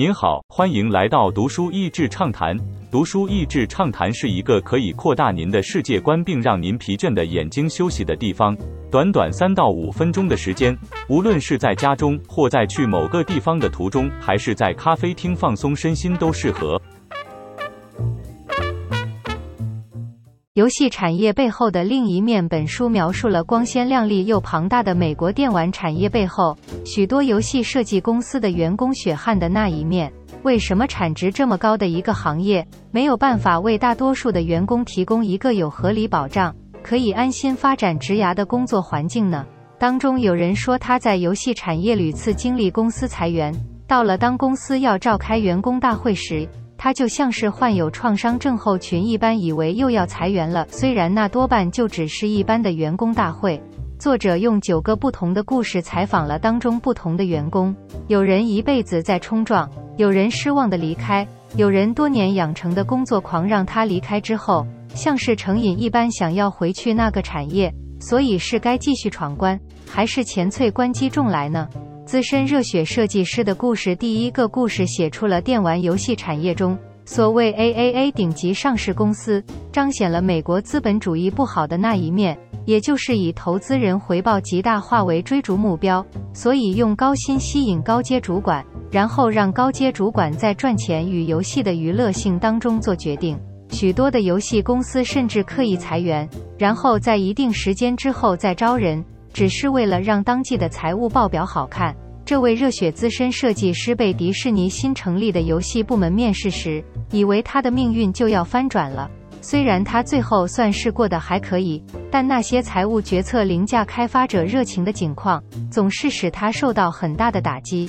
您好，欢迎来到读书益智畅谈。读书益智畅谈是一个可以扩大您的世界观，并让您疲倦的眼睛休息的地方。短短三到五分钟的时间，无论是在家中，或在去某个地方的途中，还是在咖啡厅放松身心，都适合。游戏产业背后的另一面。本书描述了光鲜亮丽又庞大的美国电玩产业背后，许多游戏设计公司的员工血汗的那一面。为什么产值这么高的一个行业，没有办法为大多数的员工提供一个有合理保障、可以安心发展职涯的工作环境呢？当中有人说，他在游戏产业屡次经历公司裁员，到了当公司要召开员工大会时。他就像是患有创伤症候群一般，以为又要裁员了。虽然那多半就只是一般的员工大会。作者用九个不同的故事采访了当中不同的员工，有人一辈子在冲撞，有人失望的离开，有人多年养成的工作狂让他离开之后，像是成瘾一般想要回去那个产业。所以是该继续闯关，还是前翠关机重来呢？资深热血设计师的故事，第一个故事写出了电玩游戏产业中所谓 AAA 顶级上市公司，彰显了美国资本主义不好的那一面，也就是以投资人回报极大化为追逐目标，所以用高薪吸引高阶主管，然后让高阶主管在赚钱与游戏的娱乐性当中做决定。许多的游戏公司甚至刻意裁员，然后在一定时间之后再招人。只是为了让当季的财务报表好看，这位热血资深设计师被迪士尼新成立的游戏部门面试时，以为他的命运就要翻转了。虽然他最后算是过得还可以，但那些财务决策凌驾开发者热情的境况，总是使他受到很大的打击。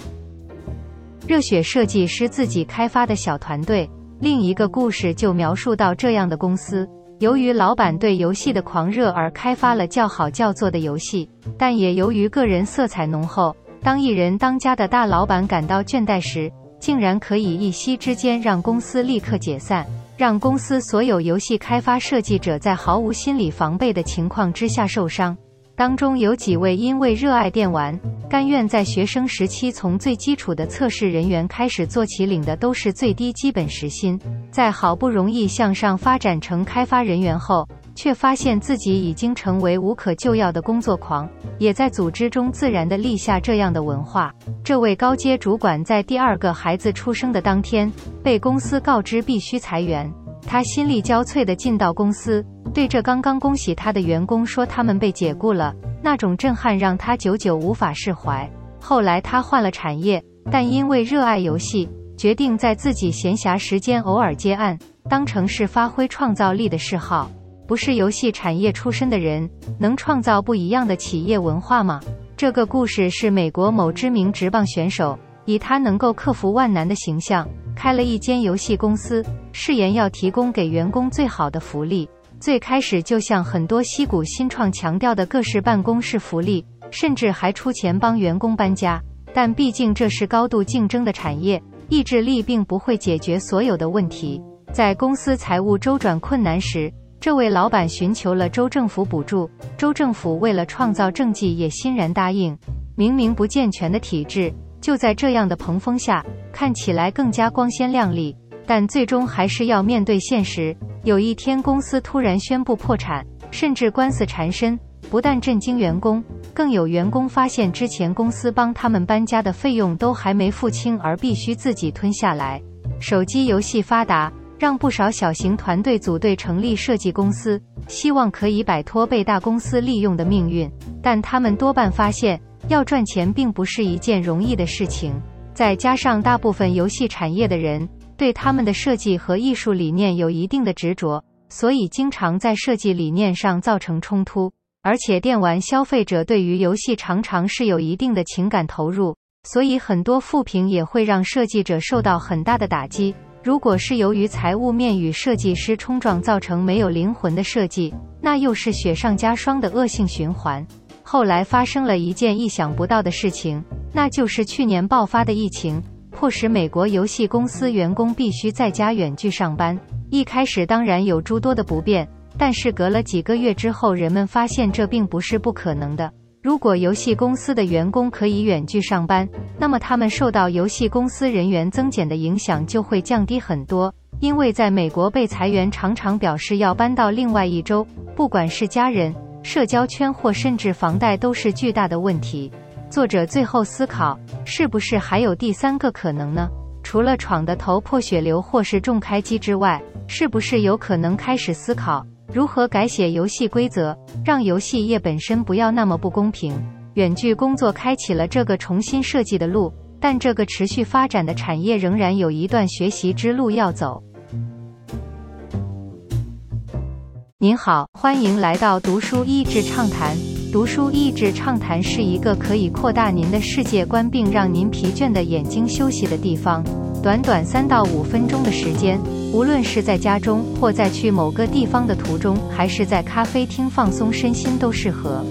热血设计师自己开发的小团队，另一个故事就描述到这样的公司。由于老板对游戏的狂热而开发了叫好叫座的游戏，但也由于个人色彩浓厚，当一人当家的大老板感到倦怠时，竟然可以一夕之间让公司立刻解散，让公司所有游戏开发设计者在毫无心理防备的情况之下受伤。当中有几位因为热爱电玩，甘愿在学生时期从最基础的测试人员开始做起，领的都是最低基本时薪。在好不容易向上发展成开发人员后，却发现自己已经成为无可救药的工作狂，也在组织中自然地立下这样的文化。这位高阶主管在第二个孩子出生的当天，被公司告知必须裁员。他心力交瘁地进到公司，对着刚刚恭喜他的员工说他们被解雇了。那种震撼让他久久无法释怀。后来他换了产业，但因为热爱游戏，决定在自己闲暇时间偶尔接案，当成是发挥创造力的嗜好。不是游戏产业出身的人，能创造不一样的企业文化吗？这个故事是美国某知名职棒选手，以他能够克服万难的形象。开了一间游戏公司，誓言要提供给员工最好的福利。最开始就像很多西谷新创强调的各式办公室福利，甚至还出钱帮员工搬家。但毕竟这是高度竞争的产业，意志力并不会解决所有的问题。在公司财务周转困难时，这位老板寻求了州政府补助。州政府为了创造政绩，也欣然答应。明明不健全的体制。就在这样的蓬风下，看起来更加光鲜亮丽，但最终还是要面对现实。有一天，公司突然宣布破产，甚至官司缠身，不但震惊员工，更有员工发现之前公司帮他们搬家的费用都还没付清，而必须自己吞下来。手机游戏发达，让不少小型团队组队成立设计公司，希望可以摆脱被大公司利用的命运，但他们多半发现。要赚钱并不是一件容易的事情，再加上大部分游戏产业的人对他们的设计和艺术理念有一定的执着，所以经常在设计理念上造成冲突。而且电玩消费者对于游戏常常是有一定的情感投入，所以很多负评也会让设计者受到很大的打击。如果是由于财务面与设计师冲撞造成没有灵魂的设计，那又是雪上加霜的恶性循环。后来发生了一件意想不到的事情，那就是去年爆发的疫情，迫使美国游戏公司员工必须在家远距上班。一开始当然有诸多的不便，但是隔了几个月之后，人们发现这并不是不可能的。如果游戏公司的员工可以远距上班，那么他们受到游戏公司人员增减的影响就会降低很多。因为在美国被裁员常常表示要搬到另外一州，不管是家人、社交圈或甚至房贷都是巨大的问题。作者最后思考，是不是还有第三个可能呢？除了闯得头破血流或是重开机之外，是不是有可能开始思考？如何改写游戏规则，让游戏业本身不要那么不公平？远距工作开启了这个重新设计的路，但这个持续发展的产业仍然有一段学习之路要走。您好，欢迎来到读书益智畅谈。读书益智畅谈是一个可以扩大您的世界观并让您疲倦的眼睛休息的地方。短短三到五分钟的时间，无论是在家中或在去某个地方的途中，还是在咖啡厅放松身心，都适合。